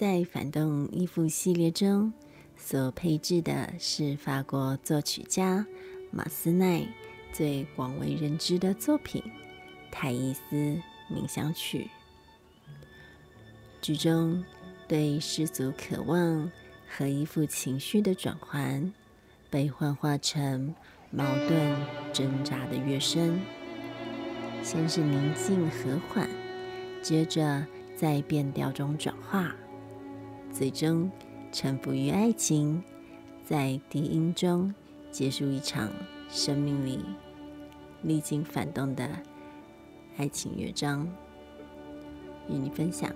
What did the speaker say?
在反动依附系列中所配置的是法国作曲家马斯奈最广为人知的作品《泰伊斯冥想曲》。剧中对世俗渴望和依附情绪的转换，被幻化成矛盾挣扎的乐声，先是宁静和缓，接着在变调中转化，最终臣服于爱情，在低音中结束一场生命里历经反动的爱情乐章，与你分享。